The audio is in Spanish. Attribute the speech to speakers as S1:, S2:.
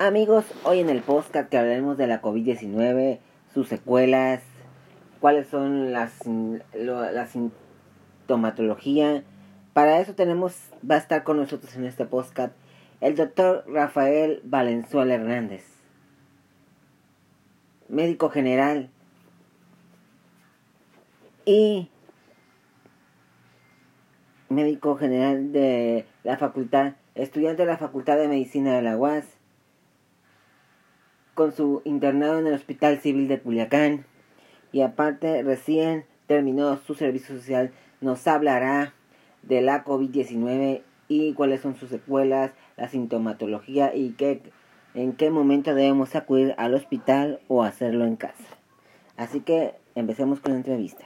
S1: Amigos, hoy en el podcast que hablaremos de la COVID-19, sus secuelas, cuáles son las la sintomatología. Para eso tenemos va a estar con nosotros en este podcast el doctor Rafael Valenzuela Hernández, médico general y médico general de la facultad, estudiante de la Facultad de Medicina de la UAS con su internado en el Hospital Civil de Culiacán y aparte recién terminó su servicio social, nos hablará de la COVID-19 y cuáles son sus secuelas, la sintomatología y qué, en qué momento debemos acudir al hospital o hacerlo en casa. Así que empecemos con la entrevista.